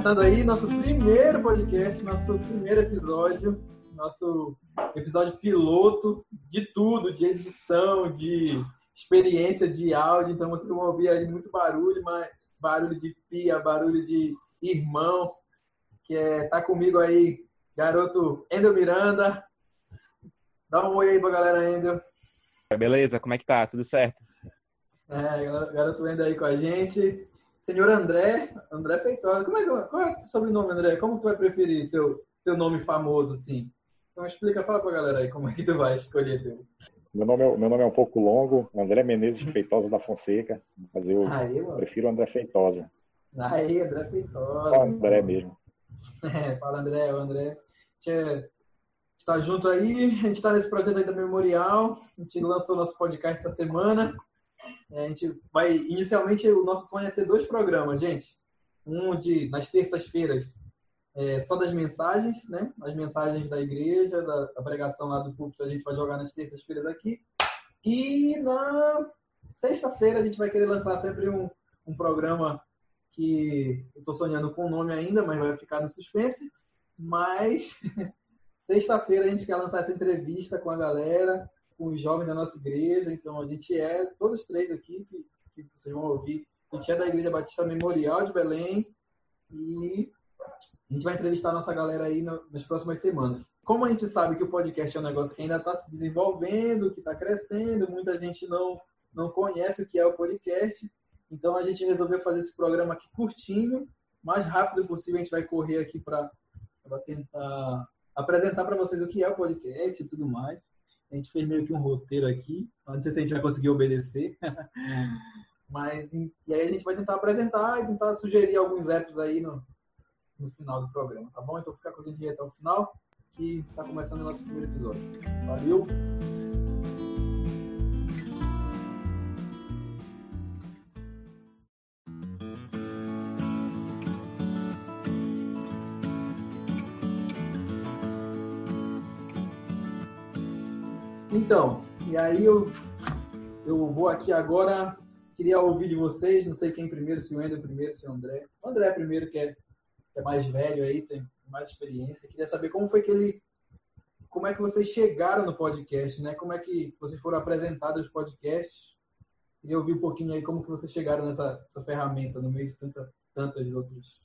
começando aí nosso primeiro podcast, nosso primeiro episódio, nosso episódio piloto de tudo, de edição, de experiência de áudio. Então vocês vão ouvir aí muito barulho, mas barulho de pia, barulho de irmão, que é tá comigo aí, garoto Endel Miranda. Dá um oi aí pra galera, Endel. Beleza, como é que tá? Tudo certo? É, garoto Endel aí com a gente. Senhor André, André Peitosa. Como é que, qual é o sobrenome, André? Como tu vai preferir teu, teu nome famoso, assim? Então explica, fala pra galera aí como é que tu vai escolher teu. Meu nome, é, meu nome é um pouco longo, André Menezes de Feitosa da Fonseca, mas eu aí, prefiro André Feitosa. Aí, André Feitosa. Fala André mesmo. É, fala André, o André. está junto aí, a gente está nesse projeto aí da Memorial, a gente lançou nosso podcast essa semana. A gente vai, inicialmente, o nosso sonho é ter dois programas, gente. Um de, nas terças-feiras, é, só das mensagens, né? As mensagens da igreja, da, da pregação lá do púlpito, a gente vai jogar nas terças-feiras aqui. E na sexta-feira a gente vai querer lançar sempre um, um programa que eu estou sonhando com o nome ainda, mas vai ficar no suspense. Mas sexta-feira a gente quer lançar essa entrevista com a galera, com os jovens da nossa igreja. Então a gente é, todos três aqui que, que vocês vão ouvir, a gente é da Igreja Batista Memorial de Belém e a gente vai entrevistar a nossa galera aí nas próximas semanas. Como a gente sabe que o podcast é um negócio que ainda está se desenvolvendo, que está crescendo, muita gente não, não conhece o que é o podcast, então a gente resolveu fazer esse programa aqui curtinho, mais rápido possível. A gente vai correr aqui para tentar apresentar para vocês o que é o podcast e tudo mais. A gente fez meio que um roteiro aqui. Não sei se a gente vai conseguir obedecer. Mas e aí a gente vai tentar apresentar e tentar sugerir alguns apps aí no, no final do programa, tá bom? Então fica com a gente até o final, que está começando o nosso primeiro episódio. Valeu! Então, e aí eu, eu vou aqui agora, queria ouvir de vocês, não sei quem primeiro, se o Ender primeiro, se o André. O André primeiro, que é, que é mais velho aí, tem mais experiência. Queria saber como foi que ele, como é que vocês chegaram no podcast, né? Como é que vocês foram apresentados aos podcasts? Queria ouvir um pouquinho aí como que vocês chegaram nessa ferramenta no meio de tanta, tantas outras.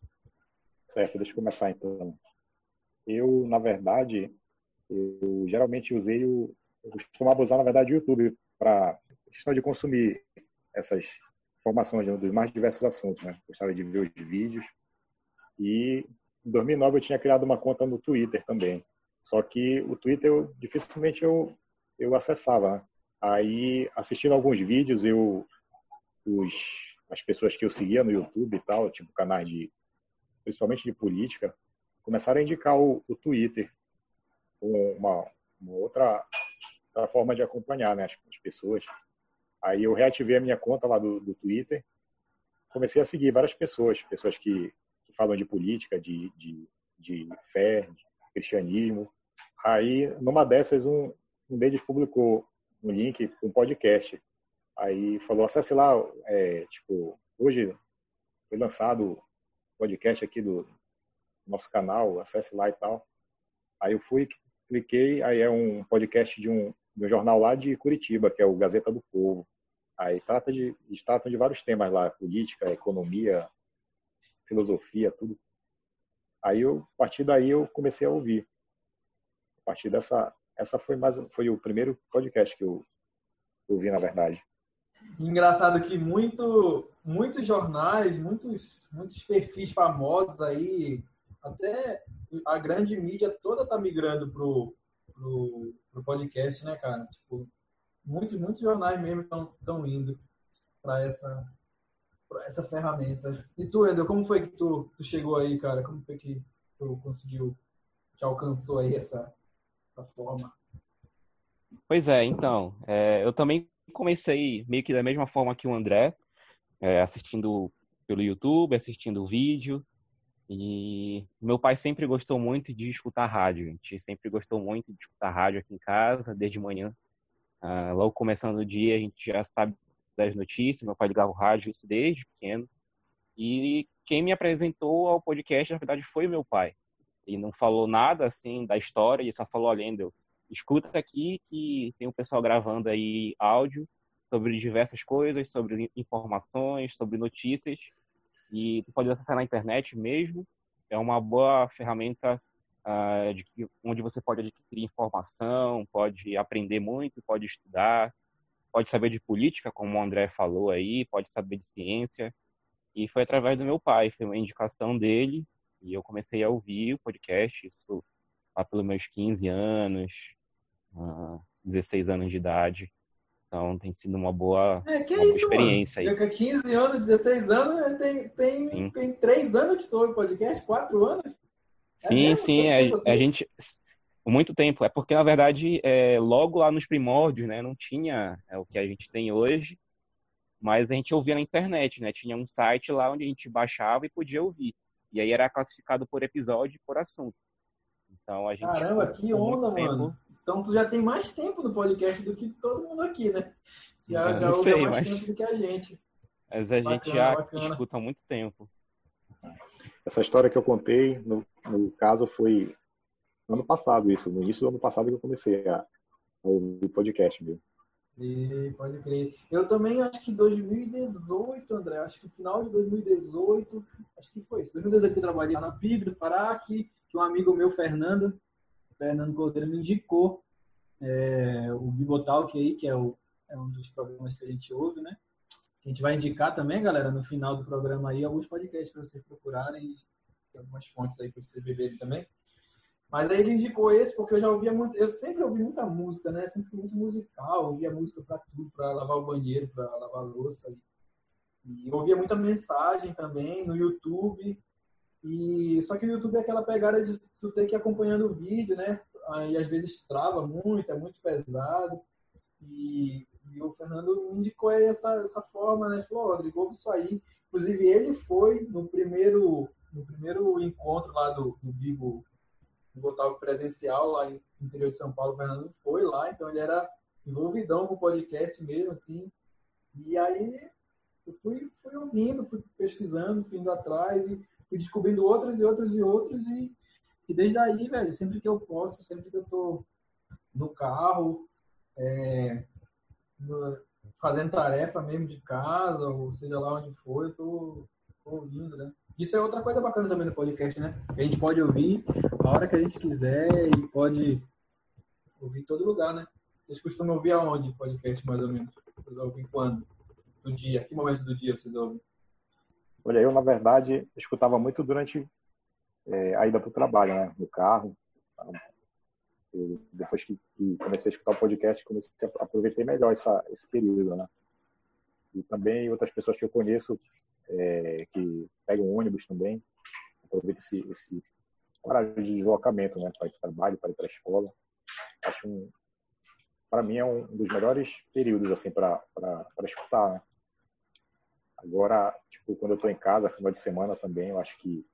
Certo, deixa eu começar então. Eu, na verdade, eu geralmente usei o, eu costumava usar, na verdade, o YouTube para questão de consumir essas informações dos mais diversos assuntos. Né? Gostava de ver os vídeos. E em 2009 eu tinha criado uma conta no Twitter também. Só que o Twitter eu, dificilmente eu, eu acessava. Né? Aí, assistindo alguns vídeos, eu os, as pessoas que eu seguia no YouTube e tal, tipo canais de principalmente de política, começaram a indicar o, o Twitter com uma, uma outra a forma de acompanhar né, as, as, pessoas. Aí eu reativei a minha conta lá do, do Twitter, comecei a seguir várias pessoas, pessoas que, que falam de política, de, de, de fé, de cristianismo. Aí, numa dessas, um, um deles publicou um link um podcast. Aí falou, acesse lá, é, tipo, hoje foi lançado o podcast aqui do nosso canal, acesse lá e tal. Aí eu fui, cliquei, aí é um podcast de um, de um jornal lá de Curitiba, que é o Gazeta do Povo. Aí trata de, eles tratam de vários temas lá, política, economia, filosofia, tudo. Aí eu, a partir daí eu comecei a ouvir. A partir dessa, essa foi mais, foi o primeiro podcast que eu ouvi na verdade. Engraçado que muito, muitos jornais, muitos, muitos perfis famosos aí, até a grande mídia toda tá migrando pro pro, pro podcast, né, cara? Tipo, muitos, muitos jornais mesmo estão indo para essa, essa ferramenta. E tu, Ender, como foi que tu, tu chegou aí, cara? Como foi que tu conseguiu, te alcançou aí essa, essa forma? Pois é, então, é, eu também comecei meio que da mesma forma que o André, é, assistindo pelo YouTube, assistindo o vídeo, e meu pai sempre gostou muito de escutar rádio. A gente sempre gostou muito de escutar rádio aqui em casa, desde manhã. Ah, logo começando o dia, a gente já sabe das notícias. Meu pai ligava o rádio isso desde pequeno. E quem me apresentou ao podcast, na verdade, foi meu pai. Ele não falou nada, assim, da história, ele só falou, olha, escuta aqui que tem um pessoal gravando aí áudio sobre diversas coisas, sobre informações, sobre notícias, e tu pode acessar na internet mesmo. É uma boa ferramenta uh, de, onde você pode adquirir informação, pode aprender muito, pode estudar, pode saber de política, como o André falou aí, pode saber de ciência. E foi através do meu pai, foi uma indicação dele, e eu comecei a ouvir o podcast, isso lá pelos meus 15 anos, uh, 16 anos de idade. Então tem sido uma boa, é, que uma é isso, experiência mano? aí. 15 anos, 16 anos, tem, tem, tem 3 anos que estou no podcast, 4 anos. É sim, sim, a, a, assim? gente muito tempo. É porque na verdade, é, logo lá nos primórdios, né, não tinha é, o que a gente tem hoje, mas a gente ouvia na internet, né? Tinha um site lá onde a gente baixava e podia ouvir. E aí era classificado por episódio e por assunto. Então a gente Caramba, que onda, mano. Então tu já tem mais tempo no podcast do que todo mundo aqui, né? Já, já ouve sei, mais mas... tempo do que a gente. Mas a bacana, gente já bacana. escuta há muito tempo. Essa história que eu contei, no, no caso, foi ano passado, isso, no início do ano passado que eu comecei a, ouvir podcast mesmo. E, pode crer. Eu também acho que 2018, André, acho que no final de 2018, acho que foi isso. 2018 eu trabalhei lá na PIB do Pará, que, que um amigo meu, Fernando, Fernando Cordeiro me indicou é, o Bibotalk aí, que é, o, é um dos programas que a gente ouve, né? A gente vai indicar também, galera, no final do programa aí, alguns podcasts para vocês procurarem, algumas fontes aí para vocês beberem também. Mas aí ele indicou esse porque eu já ouvia muito, eu sempre ouvi muita música, né? Sempre fui muito musical, ouvia música para tudo, para lavar o banheiro, para lavar a louça. E ouvia muita mensagem também no YouTube. E só que o YouTube é aquela pegada de tu ter que ir acompanhando o vídeo, né? Aí às vezes trava muito, é muito pesado. E, e o Fernando me indicou essa, essa forma, né? Ele falou, Rodrigo, ouve isso aí. Inclusive ele foi no primeiro, no primeiro encontro lá do, do Vivo, botar o presencial lá no interior de São Paulo, o Fernando foi lá, então ele era envolvidão com o podcast mesmo, assim. E aí eu fui, fui ouvindo, fui pesquisando, fui indo atrás e fui descobrindo outros e outros e outros e, e desde aí, velho, sempre que eu posso, sempre que eu tô no carro, é, no, fazendo tarefa mesmo de casa, ou seja lá onde for, eu tô, tô, ouvindo, né? Isso é outra coisa bacana também no podcast, né? A gente pode ouvir a hora que a gente quiser e pode ouvir em todo lugar, né? Vocês costumam ouvir aonde podcast, mais ou menos? Vocês ouvem quando? Do dia? Que momento do dia vocês ouvem? Olha, eu, na verdade, escutava muito durante é, a ida para o trabalho, né? No carro. Eu, depois que, que, comecei a escutar o podcast, comecei a aproveitar melhor essa, esse período, né? E também outras pessoas que eu conheço é, que pegam ônibus também, aproveitam esse, esse horário de deslocamento, né? Para ir para o trabalho, para ir para a escola. Acho um, para mim é um dos melhores períodos assim para escutar. Né? Agora, tipo, quando eu estou em casa, final de semana também, eu acho que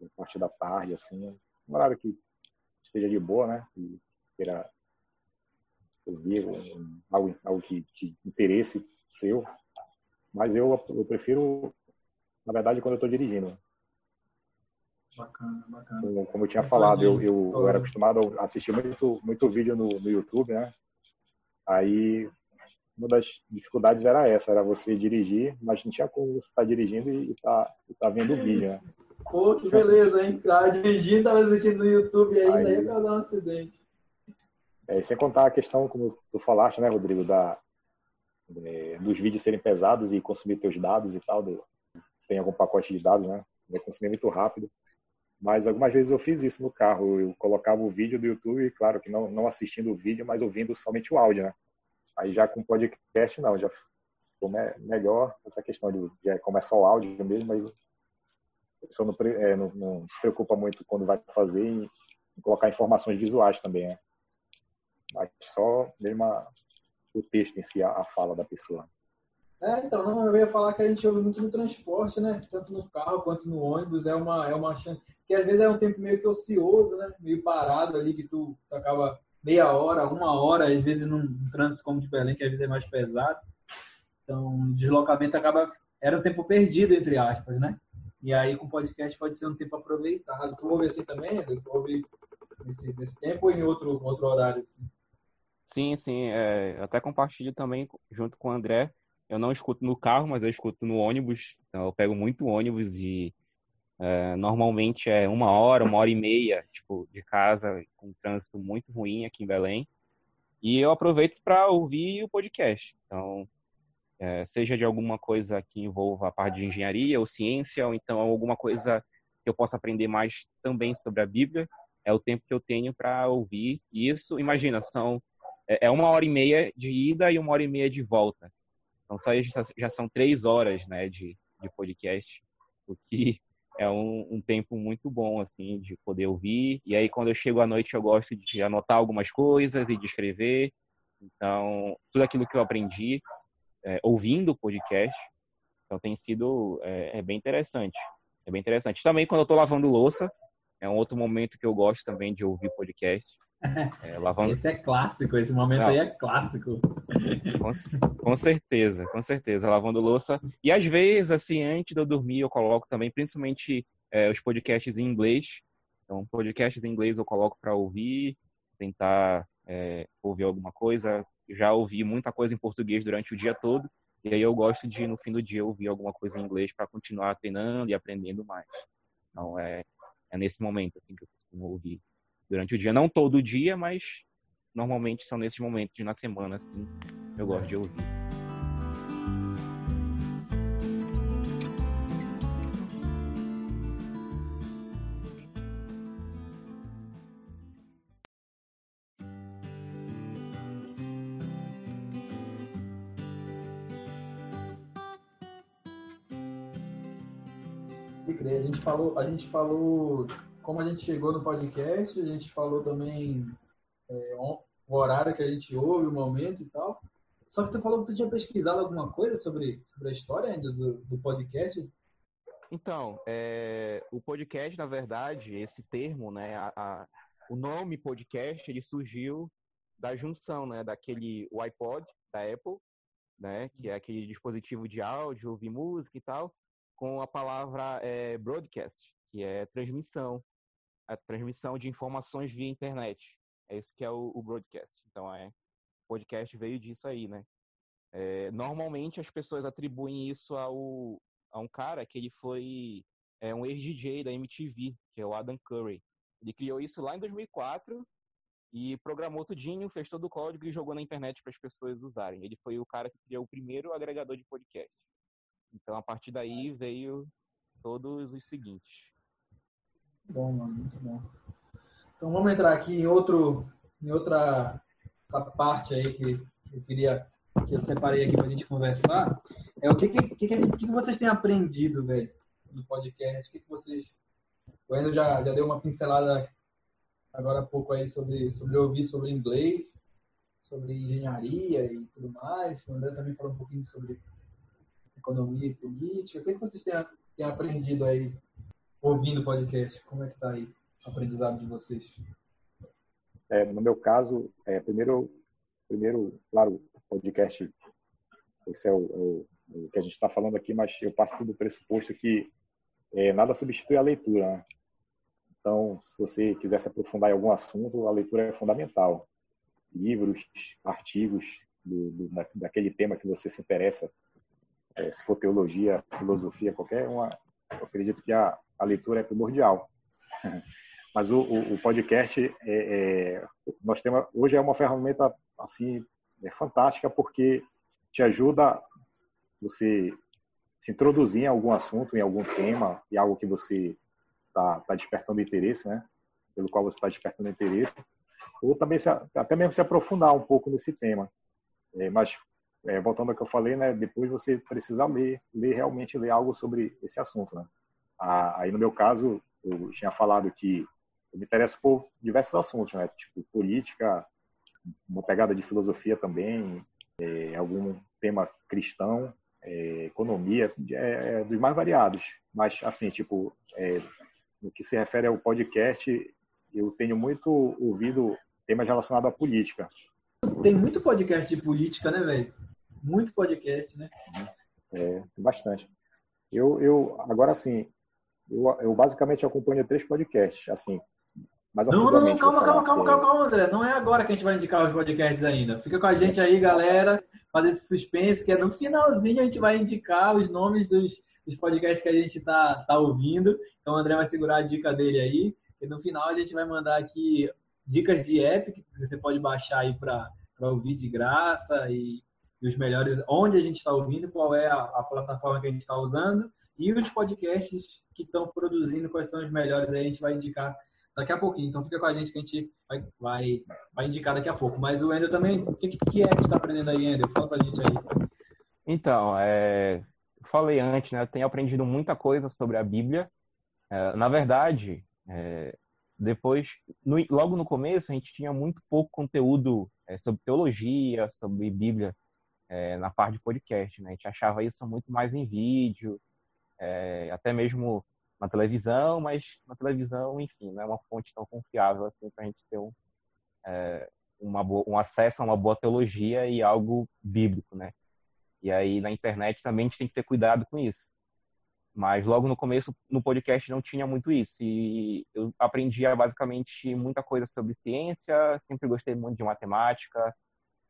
a parte da tarde, assim, um horário que esteja de boa, né? E queira ouvir um, algo, algo que, de interesse seu. Mas eu, eu prefiro, na verdade, quando eu estou dirigindo. Bacana, bacana. Como, como eu tinha falado, eu, eu, eu, era acostumado a assistir muito, muito vídeo no, no YouTube, né? Aí uma das dificuldades era essa, era você dirigir, mas não tinha como você estar tá dirigindo e tá, tá vendo o vídeo, né? Pô, que beleza, hein? Tava dirigindo, tava assistindo no YouTube ainda, aí, aí pra dar um acidente. É, sem contar a questão, como tu falaste, né, Rodrigo, da, é, dos vídeos serem pesados e consumir teus dados e tal, do, tem algum pacote de dados, né? Vai consumir muito rápido. Mas algumas vezes eu fiz isso no carro. Eu colocava o vídeo do YouTube, claro que não, não assistindo o vídeo, mas ouvindo somente o áudio, né? Aí já com podcast, não, já ficou melhor essa questão de já começar o áudio mesmo, mas a pessoa não, é, não, não, se preocupa muito quando vai fazer em, em colocar informações visuais também, né? Mas só mesmo a, o texto em si, a, a fala da pessoa. É, então, não, eu ia falar que a gente ouve muito no transporte, né? Tanto no carro quanto no ônibus, é uma, é uma chance. Porque às vezes é um tempo meio que ocioso, né? Meio parado ali, que tu, tu acaba meia hora, uma hora, às vezes num, trânsito como de Belém, que às vezes é mais pesado. Então, o deslocamento acaba. Era um tempo perdido, entre aspas, né? E aí com podcast pode ser um tempo aproveitado. Tu ouve assim também, Edu? Tu ouve nesse, nesse tempo ou em outro, outro horário? Assim? Sim, sim. É, até compartilho também junto com o André. Eu não escuto no carro, mas eu escuto no ônibus. Então eu pego muito ônibus e é, normalmente é uma hora, uma hora e meia, tipo, de casa, com um trânsito muito ruim aqui em Belém. E eu aproveito para ouvir o podcast. Então, é, seja de alguma coisa que envolva a parte de engenharia ou ciência, ou então alguma coisa que eu possa aprender mais também sobre a Bíblia, é o tempo que eu tenho para ouvir isso. Imagina, são é, é uma hora e meia de ida e uma hora e meia de volta. Então, só já são três horas né, de, de podcast, o que é um, um, tempo muito bom, assim, de poder ouvir. E aí, quando eu chego à noite, eu gosto de anotar algumas coisas e de escrever. Então, tudo aquilo que eu aprendi é, ouvindo o podcast, então tem sido é, é, bem interessante. É bem interessante. Também, quando eu estou lavando louça, é um outro momento que eu gosto também de ouvir podcast. É, lavando... Esse é clássico, esse momento Não. aí é clássico. Com, com, certeza, com certeza, lavando louça. E às vezes, assim, antes de eu dormir, eu coloco também, principalmente é, os podcasts em inglês. Então, podcasts em inglês eu coloco para ouvir, tentar é, ouvir alguma coisa. Já ouvi muita coisa em português durante o dia todo. E aí eu gosto de, no fim do dia, ouvir alguma coisa em inglês para continuar treinando e aprendendo mais. Então, é, é nesse momento, assim, que eu costumo ouvir durante o dia. Não todo dia, mas normalmente são nesses momentos na semana, assim, eu gosto de ouvir. A gente falou, a gente falou como a gente chegou no podcast, a gente falou também é, o horário que a gente ouve, o momento e tal. Só que tu falou que tu tinha pesquisado alguma coisa sobre, sobre a história ainda do, do podcast. Então, é, o podcast, na verdade, esse termo, né, a, a, o nome podcast, ele surgiu da junção, né, daquele o iPod da Apple, né, que é aquele dispositivo de áudio, ouvir música e tal, com a palavra é, broadcast, que é transmissão a transmissão de informações via internet. É isso que é o, o broadcast. Então, é, o podcast veio disso aí, né? É, normalmente as pessoas atribuem isso ao, a um cara que ele foi é, um ex-DJ da MTV, que é o Adam Curry. Ele criou isso lá em 2004 e programou tudinho, fez todo o código e jogou na internet para as pessoas usarem. Ele foi o cara que criou o primeiro agregador de podcast. Então, a partir daí veio todos os seguintes bom, mano, muito bom. Então vamos entrar aqui em outro, em outra parte aí que eu queria que eu separei aqui para a gente conversar. É o que que, que, que, que vocês têm aprendido, velho, no podcast? O que, que vocês. O Endo já, já deu uma pincelada agora há pouco aí sobre, sobre ouvir sobre inglês, sobre engenharia e tudo mais. O André também falou um pouquinho sobre economia e política. O que, que vocês têm, têm aprendido aí ouvindo podcast? Como é que está aí o aprendizado de vocês? É, no meu caso, é, primeiro, primeiro, claro, podcast, esse é o, o, o que a gente está falando aqui, mas eu passo tudo do pressuposto que é, nada substitui a leitura. Né? Então, se você quiser se aprofundar em algum assunto, a leitura é fundamental. Livros, artigos do, do, daquele tema que você se interessa, é, se for teologia, filosofia, qualquer uma, eu acredito que a, a leitura é primordial. Mas o, o, o podcast, é, é, nós temos, hoje é uma ferramenta assim é fantástica porque te ajuda você se introduzir em algum assunto, em algum tema, e algo que você está tá despertando interesse, né? Pelo qual você está despertando interesse, ou também se, até mesmo se aprofundar um pouco nesse tema. É, mas é, voltando ao que eu falei, né? Depois você precisa ler, ler realmente ler algo sobre esse assunto, né? Aí, no meu caso, eu tinha falado que eu me interesso por diversos assuntos, né? Tipo política, uma pegada de filosofia também, é, algum tema cristão, é, economia, é, é, dos mais variados. Mas, assim, tipo, é, no que se refere ao podcast, eu tenho muito ouvido temas relacionados à política. Tem muito podcast de política, né, velho? Muito podcast, né? É, bastante. Eu, eu agora, assim, Eu, eu basicamente acompanho três podcasts, assim. Mas não, não, não, calma, calma, calma, calma, calma, André. Não é agora que a gente vai indicar os podcasts ainda. Fica com a gente aí, galera. Fazer esse suspense, que é no finalzinho a gente vai indicar os nomes dos, dos podcasts que a gente tá, tá ouvindo. Então o André vai segurar a dica dele aí. E no final a gente vai mandar aqui dicas de app que você pode baixar aí para ouvir de graça e, e, os melhores, onde a gente está ouvindo, qual é a, a plataforma que a gente está usando e os podcasts que estão produzindo, quais são os melhores aí, a gente vai indicar daqui a pouquinho. Então fica com a gente que a gente vai, vai, vai indicar daqui a pouco. Mas o Ender também, o que, que é que está aprendendo aí, Ender? Fala pra gente aí. Então, é, falei antes, né? Eu tenho aprendido muita coisa sobre a Bíblia. É, na verdade, é, depois, no, logo no começo, a gente tinha muito pouco conteúdo é, sobre teologia, sobre Bíblia, é, na parte de podcast. Né? A gente achava isso muito mais em vídeo, é, até mesmo na televisão, mas na televisão, enfim, não é uma fonte tão confiável assim para a gente ter um, é, uma boa, um acesso a uma boa teologia e algo bíblico, né? E aí na internet também a gente tem que ter cuidado com isso. Mas logo no começo, no podcast, não tinha muito isso. E eu aprendia basicamente muita coisa sobre ciência, sempre gostei muito de matemática,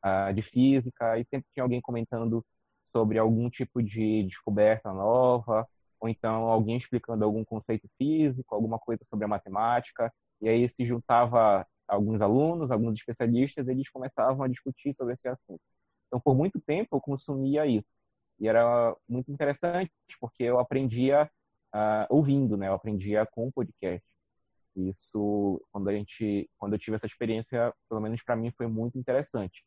ah, de física, e sempre tinha alguém comentando sobre algum tipo de descoberta nova, ou então alguém explicando algum conceito físico, alguma coisa sobre a matemática, e aí se juntava alguns alunos, alguns especialistas, eles começavam a discutir sobre esse assunto. Então, por muito tempo, eu consumia isso. E era muito interessante, porque eu aprendia uh, ouvindo, né? Eu aprendia com o podcast. Isso, quando a gente, quando eu tive essa experiência, pelo menos para mim, foi muito interessante.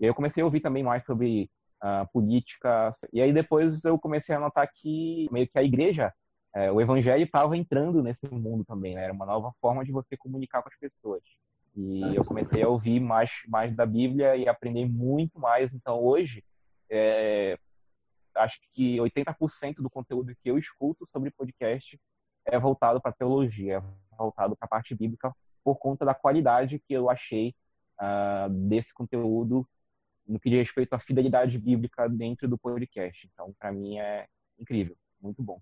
E aí eu comecei a ouvir também mais sobre uh, política. E aí depois eu comecei a notar que meio que a igreja, uh, o evangelho estava entrando nesse mundo também. Né? Era uma nova forma de você comunicar com as pessoas. E eu comecei a ouvir mais, mais da Bíblia e aprender muito mais. Então hoje, é, acho que 80% do conteúdo que eu escuto sobre podcast é voltado para teologia, é voltado para a parte bíblica, por conta da qualidade que eu achei uh, desse conteúdo no que diz respeito à fidelidade bíblica dentro do podcast. Então, para mim é incrível, muito bom.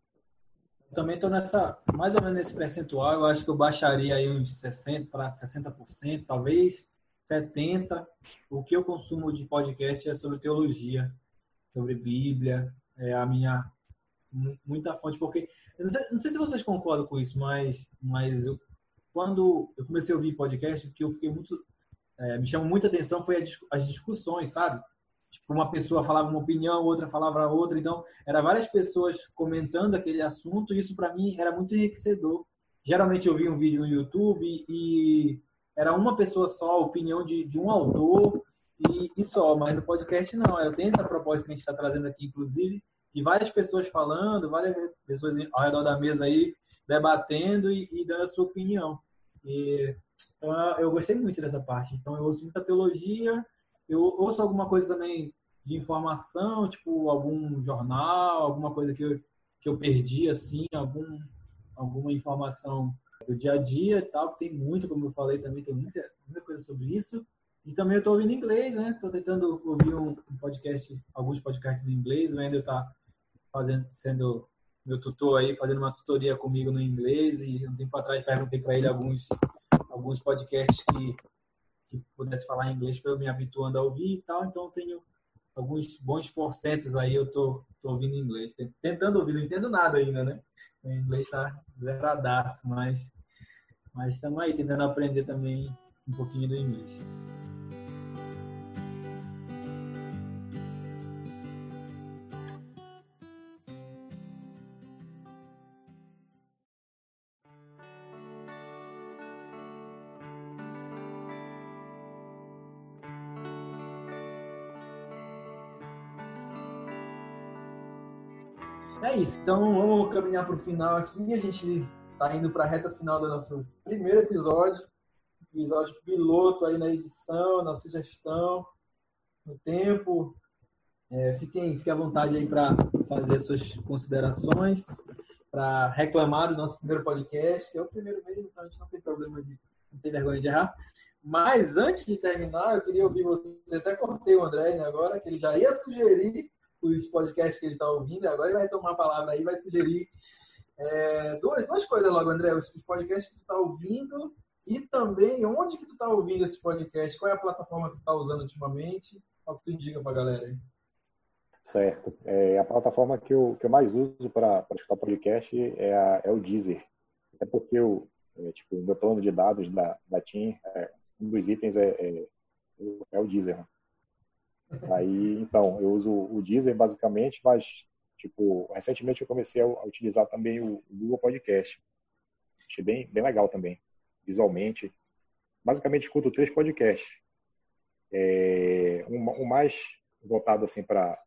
Eu também estou nessa, mais ou menos nesse percentual, eu acho que eu baixaria aí uns 60 para 60%, talvez 70%. O que eu consumo de podcast é sobre teologia, sobre Bíblia, é a minha muita fonte, porque não sei, não sei se vocês concordam com isso, mas, mas eu, quando eu comecei a ouvir podcast, que eu fiquei muito é, me chamou muita atenção foi as discussões, sabe? Tipo, uma pessoa falava uma opinião, outra falava outra, então era várias pessoas comentando aquele assunto, e isso para mim era muito enriquecedor. Geralmente eu via um vídeo no YouTube e era uma pessoa só, a opinião de, de um autor e, e, só, mas no podcast não. Eu tenho essa proposta que a gente está trazendo aqui, inclusive, de várias pessoas falando, várias pessoas ao redor da mesa aí debatendo e, e dando a sua opinião. E então, eu gostei muito dessa parte. Então, eu ouço muita teologia, eu ouço alguma coisa também de informação, tipo algum jornal, alguma coisa que eu, que eu perdi, assim, algum, alguma informação do dia a dia e tal, tem muito, como eu falei também, tem muita, muita coisa sobre isso. E também eu estou ouvindo inglês, né? Estou tentando ouvir um, podcast, alguns podcasts em inglês, o Ender está fazendo, sendo meu tutor aí, fazendo uma tutoria comigo no inglês e um tempo atrás perguntei para ele alguns alguns podcasts que, que pudesse falar inglês para eu me habituando a ouvir e tal. Então, eu tenho alguns bons porcentos aí, eu tô, tô ouvindo inglês. Tentando ouvir, não entendo nada ainda, né? O inglês está zeradaço, mas mas estamos aí tentando aprender também um pouquinho do inglês. Isso. Então vamos caminhar para o final aqui. A gente está indo para a reta final do nosso primeiro episódio. Episódio piloto aí na edição, na sugestão, no tempo. É, fiquem, fiquem à vontade aí para fazer suas considerações, para reclamar do nosso primeiro podcast, que é o primeiro mesmo, então a gente não tem problema de não ter vergonha de errar. Mas antes de terminar, eu queria ouvir você. Até cortei o André né, agora, que ele já ia sugerir os podcasts que ele está ouvindo, agora ele vai tomar a palavra aí, vai sugerir É, duas, duas coisas logo, André. Os podcasts que tu está ouvindo e também onde que tu está ouvindo esse podcast? Qual é a plataforma que tu está usando ultimamente? Qual que tu indica para a galera aí? Certo. É, a plataforma que eu, que eu mais uso para escutar podcast é, a, é o Deezer. É porque eu, é, tipo, o meu plano de dados da, da TIM, é, um dos itens é, é, é o Deezer. Né? Aí, então, eu uso o Deezer basicamente, mas, tipo, recentemente eu comecei a, utilizar também o Google Podcast. Achei bem, bem legal também, visualmente. Basicamente, escuto três podcasts. É, um, um mais voltado, assim, para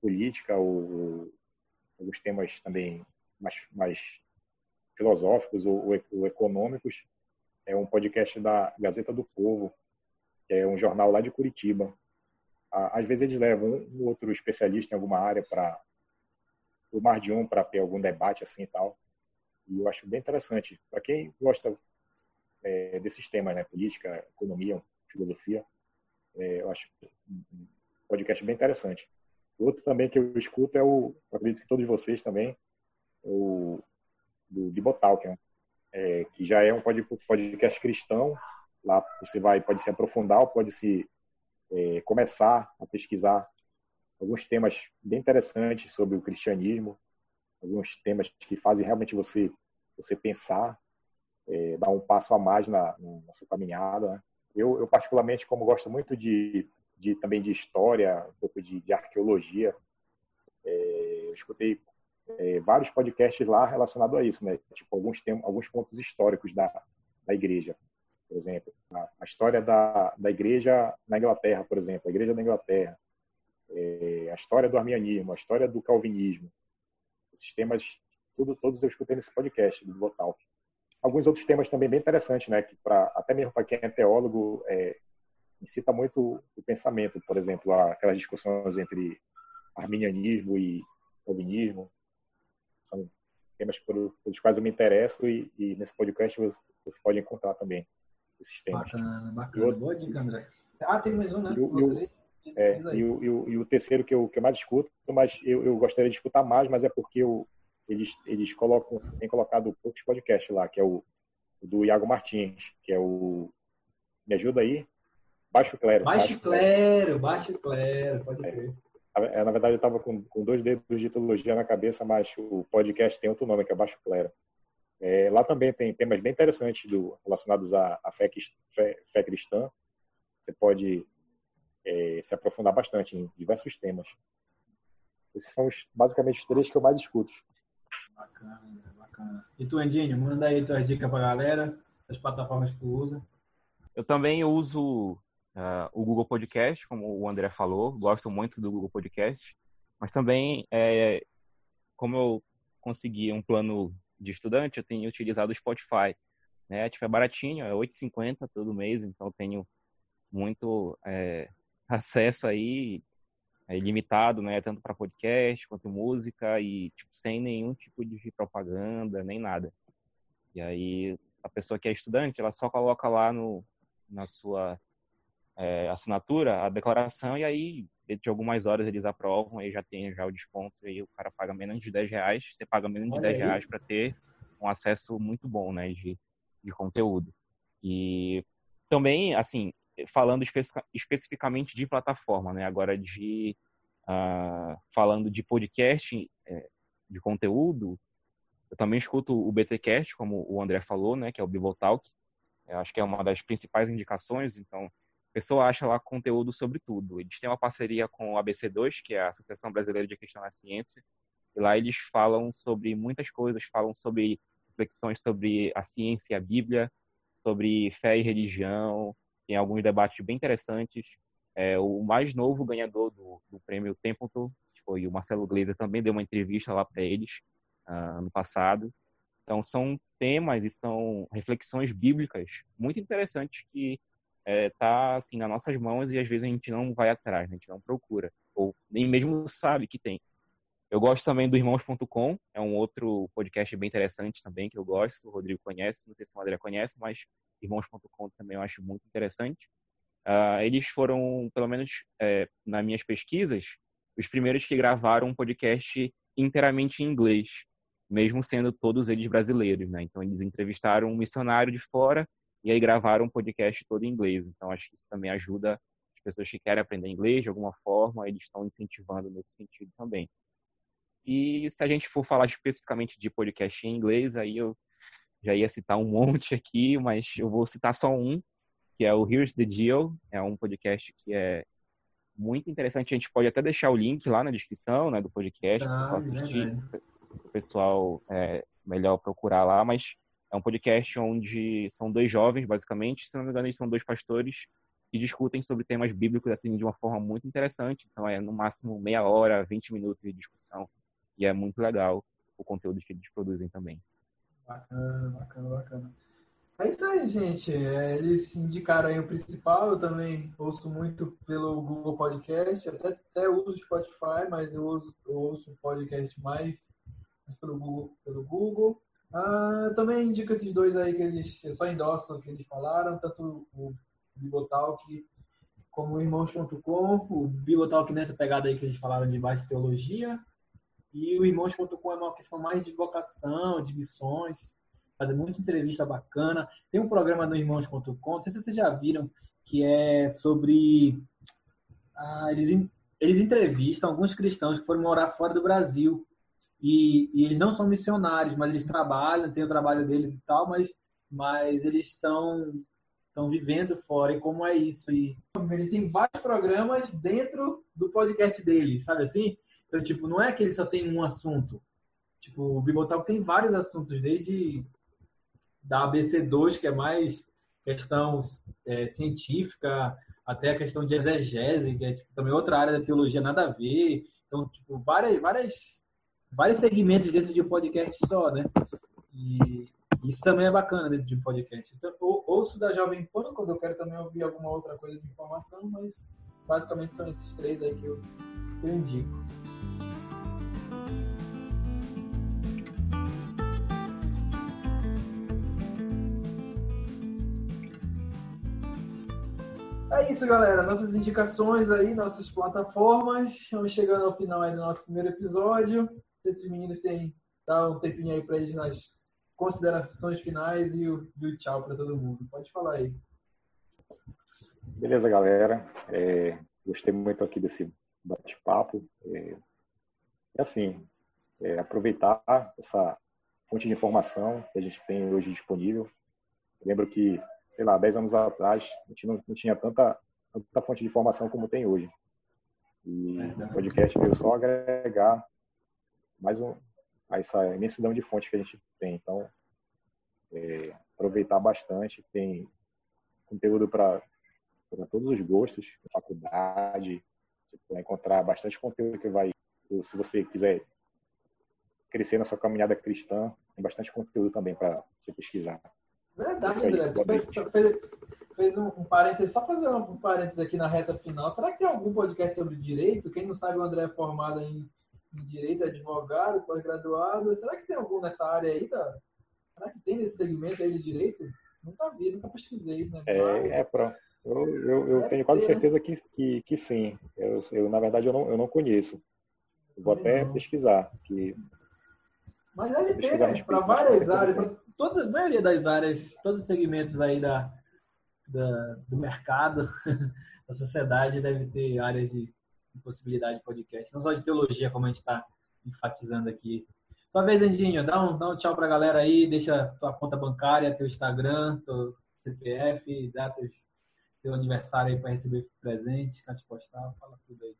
política, ou, temas também mais, mais filosóficos ou, ou econômicos. É um podcast da Gazeta do Povo, que é um jornal lá de Curitiba às vezes eles levam um outro especialista em alguma área para o mar de um para ter algum debate assim e tal. E eu acho bem interessante. Para quem gosta é, desses temas, né, política, economia, filosofia, é, eu acho um podcast bem interessante. Outro também que eu escuto é o, acredito que todos vocês também, é o do Bibotalk, né? é, que já é um podcast cristão. Lá você vai pode se aprofundar ou pode se é, começar a pesquisar alguns temas bem interessantes sobre o cristianismo, alguns temas que fazem realmente você você pensar, é, dar um passo a mais na, na sua caminhada. Né? Eu, eu, particularmente, como gosto muito de, de também de história, um pouco de, de arqueologia, é, eu escutei é, vários podcasts lá relacionados a isso, né? Tipo alguns temas, alguns pontos históricos da, da igreja por exemplo. A, história da, da igreja na Inglaterra, por exemplo, a igreja da Inglaterra, é, a história do arminianismo, a história do calvinismo. Esses temas, tudo, todos eu escutei nesse podcast do Votal. Alguns outros temas também bem interessantes, né? Que pra, até mesmo para quem é teólogo, é, incita muito o pensamento. Por exemplo, aquelas discussões entre arminianismo e calvinismo. São temas pelos quais eu me interesso e, e nesse podcast você pode encontrar também esses temas. Bacana, bacana. Boa dica, André. Ah, tem mais um, né? E o, é, e, o, e, o, e o terceiro que eu, que eu mais escuto, mas eu, eu gostaria de escutar mais, mas é porque eu, eles, eles colocam, têm colocado poucos podcasts lá, que é o, do Iago Martins, que é o. Me ajuda aí? Baixo Clero. Baixo, Baixo Clero, Baixo Clero, pode é. É, na verdade, eu estava com, com dois dedos de teologia na cabeça, mas o podcast tem outro nome, que é Baixo Clero. É, lá também tem temas bem interessantes do, relacionados à, à fé, fé, fé, cristã. Você pode é, se aprofundar bastante em diversos temas. Esses são os, basicamente os três que eu mais escuto. Bacana, bacana. E tu, Andinho, manda aí tuas dicas para a galera, as plataformas que tu usa. Eu também uso uh, o Google Podcast, como o André falou. Gosto muito do Google Podcast. Mas também, é, como eu consegui um plano de estudante, eu tenho utilizado o Spotify. Né? Tipo, é baratinho, é 8,50 todo mês, então tenho muito é, acesso aí é, né? Tanto para podcast quanto música e tipo, sem nenhum tipo de propaganda, nem nada. E aí a pessoa que é estudante, ela só coloca lá no, na sua é, assinatura a declaração e aí dentro de algumas horas eles aprovam e já tem já o desconto e o cara paga menos de 10 reais, você paga menos de 10 reais para ter um acesso muito bom, né, de, de conteúdo. E também, assim, falando especificamente de plataforma, né, agora de uh, falando de podcast, é, de conteúdo, eu também escuto o BTcast, como o André falou, né, que é o Bibotalk. Eu acho que é uma das principais indicações, então pessoa acha lá conteúdo sobre tudo. Eles têm uma parceria com o ABC2, que é a Associação Brasileira de Questão na Ciência, e lá eles falam sobre muitas coisas, falam sobre reflexões sobre a ciência e a Bíblia, sobre fé e religião, tem alguns debates bem interessantes. É, o mais novo ganhador do, do prêmio Templeton, que foi o Marcelo Gleiser, também deu uma entrevista lá para eles uh, ano passado. Então, são temas e são reflexões bíblicas muito interessantes que é, tá assim nas nossas mãos e às vezes a gente não vai atrás, né? a gente não procura ou nem mesmo sabe que tem. Eu gosto também do Irmãos.com, é um outro podcast bem interessante também que eu gosto, o Rodrigo conhece, não sei se o André conhece, mas Irmãos.com também eu acho muito interessante. Uh, eles foram, pelo menos é, nas minhas pesquisas, os primeiros que gravaram um podcast inteiramente em inglês. mesmo sendo todos eles brasileiros, né? Então eles entrevistaram um missionário de fora e aí gravaram um podcast todo em inglês. Então acho que isso também ajuda as pessoas que querem aprender inglês de alguma forma, eles estão incentivando nesse sentido também. E se a gente for falar especificamente de podcast em inglês, aí eu já ia citar um monte aqui, mas eu vou citar só um, que é o Here's the Deal. É um podcast que é muito interessante. A gente pode até deixar o link lá na descrição né, do podcast, ah, para o pessoal assistir, o pessoal é, melhor procurar lá, mas é um podcast onde são dois jovens, basicamente, se não me engano, eles são dois pastores que discutem sobre temas bíblicos assim de uma forma muito interessante. Então é no máximo meia hora, 20 minutos de discussão e é muito legal o conteúdo que eles produzem também. Bacana, bacana, bacana. É isso aí, gente. É, eles indicaram aí o principal. Eu também ouço muito pelo Google Podcast. Até, até uso Spotify, mas eu, uso, eu ouço podcast mais, mais pelo Google. Pelo Google. Ah, também indico esses dois aí que eles só endossam o que eles falaram, tanto o Bibotalk como o Irmãos.com. O Bibotalk nessa pegada aí que eles falaram de base teologia. E o Irmãos.com é uma questão mais de vocação, de missões, fazer muita entrevista bacana. Tem um programa no Irmãos.com, não sei se vocês já viram, que é sobre. Ah, eles, eles entrevistam alguns cristãos que foram morar fora do Brasil. E, e, eles não são missionários, mas eles trabalham, têm o trabalho deles e tal, mas, mas eles estão estão vivendo fora e como é isso. E eles têm vários programas dentro do podcast deles, sabe assim? Então, tipo, não é que ele só tem um assunto. Tipo, o Bibotalk tem vários assuntos, desde da ABC2, que é mais questão é, científica, até a questão de exegese, que é tipo, também outra área da teologia, nada a ver. Então, tipo, várias, várias, vários segmentos dentro de um podcast só, né? E isso também é bacana dentro de um podcast. Então, eu ouço da Jovem Pan quando eu quero também ouvir alguma outra coisa de informação, mas basicamente são esses três aí que eu, que eu indico. É isso, galera. Nossas indicações aí, nossas plataformas. Estamos chegando ao final aí do nosso primeiro episódio. Se esses meninos têm dar um tempinho aí para eles nas considerações finais e o, e o tchau para todo mundo. Pode falar aí. Beleza, galera. É, gostei muito aqui desse bate-papo. É, é assim, é, aproveitar essa fonte de informação que a gente tem hoje disponível. lembro que sei lá, 10 anos atrás, a gente não, não tinha tanta, tanta fonte de informação como tem hoje. E o podcast veio só agregar mais um, essa imensidão de fontes que a gente tem. Então, é, aproveitar bastante, tem conteúdo para todos os gostos, faculdade, você vai encontrar bastante conteúdo que vai, se você quiser crescer na sua caminhada cristã, tem bastante conteúdo também para você pesquisar. Verdade, André. Fez, fez, fez um, um parênteses, só fazer um parênteses aqui na reta final. Será que tem algum podcast sobre direito? Quem não sabe, o André é formado em, em direito, advogado, pós-graduado. Será que tem algum nessa área aí? Tá? Será que tem nesse segmento aí de direito? Nunca vi, nunca pesquisei. Né? É, é pronto. Eu, eu, eu tenho quase ter, né? certeza que, que, que sim. Eu, eu, na verdade, eu não, eu não conheço. Eu vou até não. pesquisar. Que... Mas deve ter, né? Para várias áreas, toda a maioria das áreas, todos os segmentos aí da, da do mercado, da sociedade, deve ter áreas de possibilidade de podcast. Não só de teologia, como a gente está enfatizando aqui. Tua vez, Andinho, dá um, dá um tchau para a galera aí, deixa tua conta bancária, teu Instagram, teu CPF, dá teu, teu aniversário aí para receber presente, cante postal, fala tudo aí.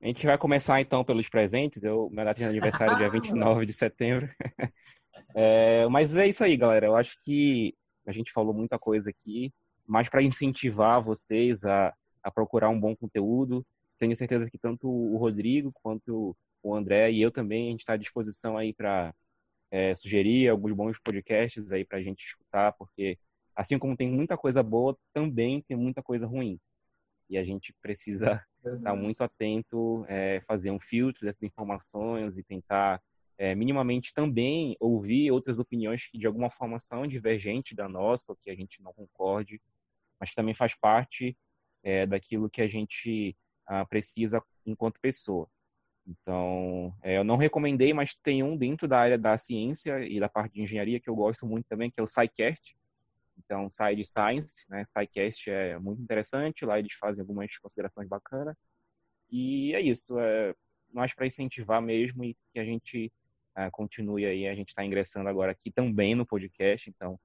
A gente vai começar então pelos presentes. Eu, meu data de aniversário é dia 29 de setembro. É, mas é isso aí, galera. Eu acho que a gente falou muita coisa aqui, mas para incentivar vocês a, a procurar um bom conteúdo. Tenho certeza que tanto o Rodrigo quanto o André e eu também, a gente está à disposição aí para é, sugerir alguns bons podcasts aí para a gente escutar, porque assim como tem muita coisa boa, também tem muita coisa ruim. E a gente precisa estar tá muito atento, é, fazer um filtro dessas informações e tentar é, minimamente também ouvir outras opiniões que de alguma forma são divergentes da nossa, ou que a gente não concorde, mas também faz parte é, daquilo que a gente ah, precisa enquanto pessoa. Então, é, eu não recomendei, mas tem um dentro da área da ciência e da parte de engenharia que eu gosto muito também, que é o SciCast. Então, Side Science, né? SciCast é muito interessante, lá eles fazem algumas considerações bacanas. E é isso, é mais para incentivar mesmo e que a gente é, continue aí. A gente está ingressando agora aqui também no podcast, então,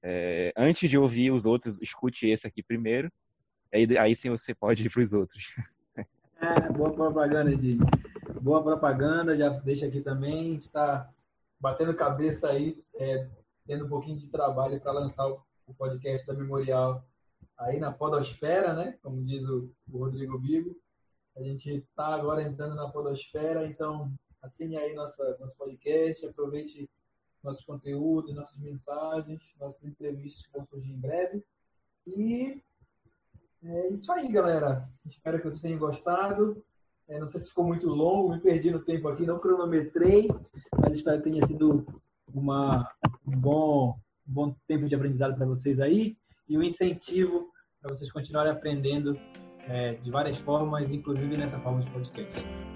é, antes de ouvir os outros, escute esse aqui primeiro. Aí, aí sim você pode ir para os outros. É, boa propaganda, Edinho. Boa propaganda, já deixa aqui também. Está batendo cabeça aí, é, tendo um pouquinho de trabalho para lançar o, o, podcast da Memorial aí na podosfera, né? Como diz o, o Rodrigo Bigo. A gente está agora entrando na podosfera, então assine aí nossa, nosso podcast, aproveite nossos conteúdos, nossas mensagens, nossas entrevistas que vão surgir em breve. E é isso aí, galera. Espero que vocês tenham gostado. É, não sei se ficou muito longo, me perdi no tempo aqui, não cronometrei, mas espero que tenha sido uma, um, bom, um bom tempo de aprendizado para vocês aí e um incentivo para vocês continuarem aprendendo é, de várias formas, inclusive nessa forma de podcast.